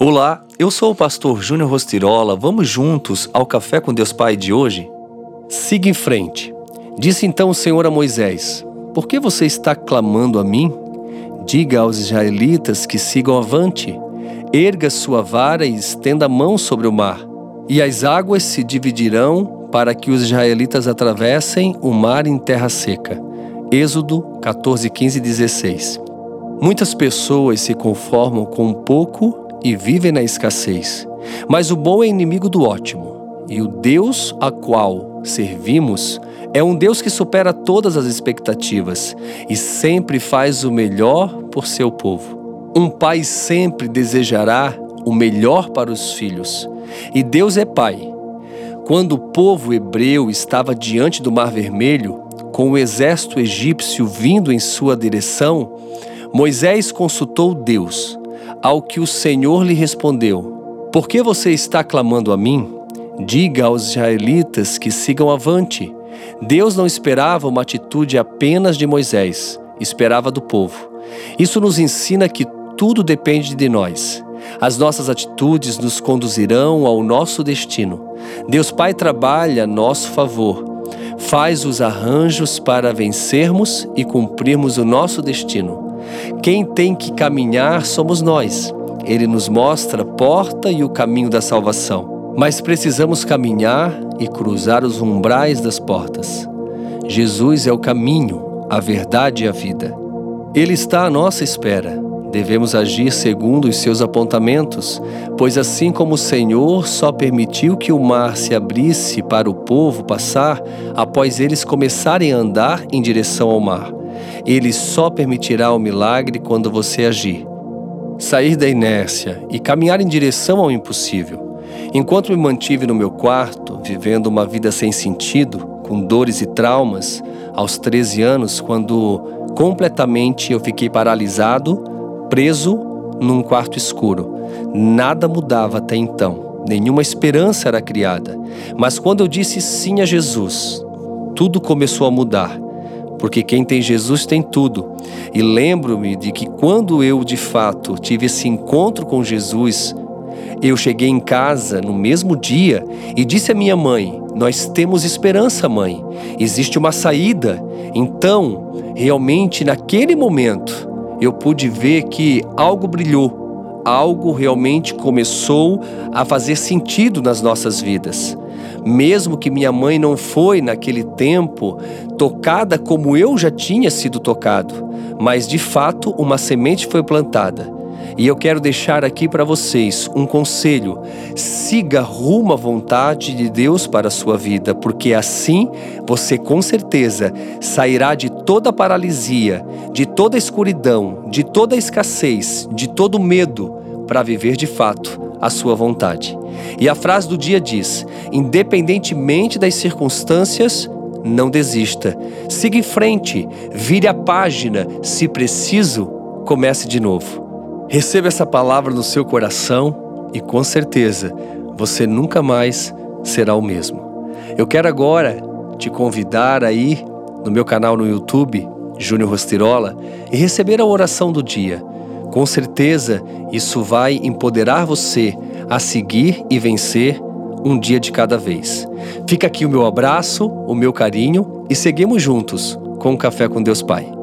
Olá, eu sou o pastor Júnior Rostirola. Vamos juntos ao Café com Deus Pai de hoje? Siga em frente. Disse então o Senhor a Moisés: Por que você está clamando a mim? Diga aos israelitas que sigam avante. Erga sua vara e estenda a mão sobre o mar, e as águas se dividirão para que os israelitas atravessem o mar em terra seca. Êxodo 14, 15 e 16. Muitas pessoas se conformam com um pouco e vivem na escassez. Mas o bom é inimigo do ótimo, e o Deus a qual servimos é um Deus que supera todas as expectativas e sempre faz o melhor por seu povo. Um pai sempre desejará o melhor para os filhos, e Deus é pai. Quando o povo hebreu estava diante do Mar Vermelho, com o exército egípcio vindo em sua direção, Moisés consultou Deus ao que o Senhor lhe respondeu: Por que você está clamando a mim? Diga aos israelitas que sigam avante. Deus não esperava uma atitude apenas de Moisés, esperava do povo. Isso nos ensina que tudo depende de nós. As nossas atitudes nos conduzirão ao nosso destino. Deus Pai trabalha a nosso favor, faz os arranjos para vencermos e cumprirmos o nosso destino. Quem tem que caminhar somos nós. Ele nos mostra a porta e o caminho da salvação. Mas precisamos caminhar e cruzar os umbrais das portas. Jesus é o caminho, a verdade e a vida. Ele está à nossa espera. Devemos agir segundo os seus apontamentos, pois assim como o Senhor só permitiu que o mar se abrisse para o povo passar após eles começarem a andar em direção ao mar, ele só permitirá o milagre quando você agir. Sair da inércia e caminhar em direção ao impossível. Enquanto me mantive no meu quarto, vivendo uma vida sem sentido, com dores e traumas, aos 13 anos, quando completamente eu fiquei paralisado, preso num quarto escuro. Nada mudava até então, nenhuma esperança era criada. Mas quando eu disse sim a Jesus, tudo começou a mudar porque quem tem Jesus tem tudo. E lembro-me de que quando eu de fato tive esse encontro com Jesus, eu cheguei em casa no mesmo dia e disse à minha mãe: Nós temos esperança, mãe. Existe uma saída. Então, realmente, naquele momento, eu pude ver que algo brilhou, algo realmente começou a fazer sentido nas nossas vidas. Mesmo que minha mãe não foi naquele tempo tocada como eu já tinha sido tocado, mas de fato uma semente foi plantada. E eu quero deixar aqui para vocês um conselho: siga rumo à vontade de Deus para a sua vida, porque assim você com certeza sairá de toda paralisia, de toda escuridão, de toda escassez, de todo medo, para viver de fato a sua vontade. E a frase do dia diz: independentemente das circunstâncias, não desista. Siga em frente, vire a página, se preciso, comece de novo. Receba essa palavra no seu coração e com certeza você nunca mais será o mesmo. Eu quero agora te convidar aí no meu canal no YouTube, Júnior Rostirola, e receber a oração do dia. Com certeza, isso vai empoderar você a seguir e vencer um dia de cada vez. Fica aqui o meu abraço, o meu carinho e seguimos juntos com o Café com Deus Pai.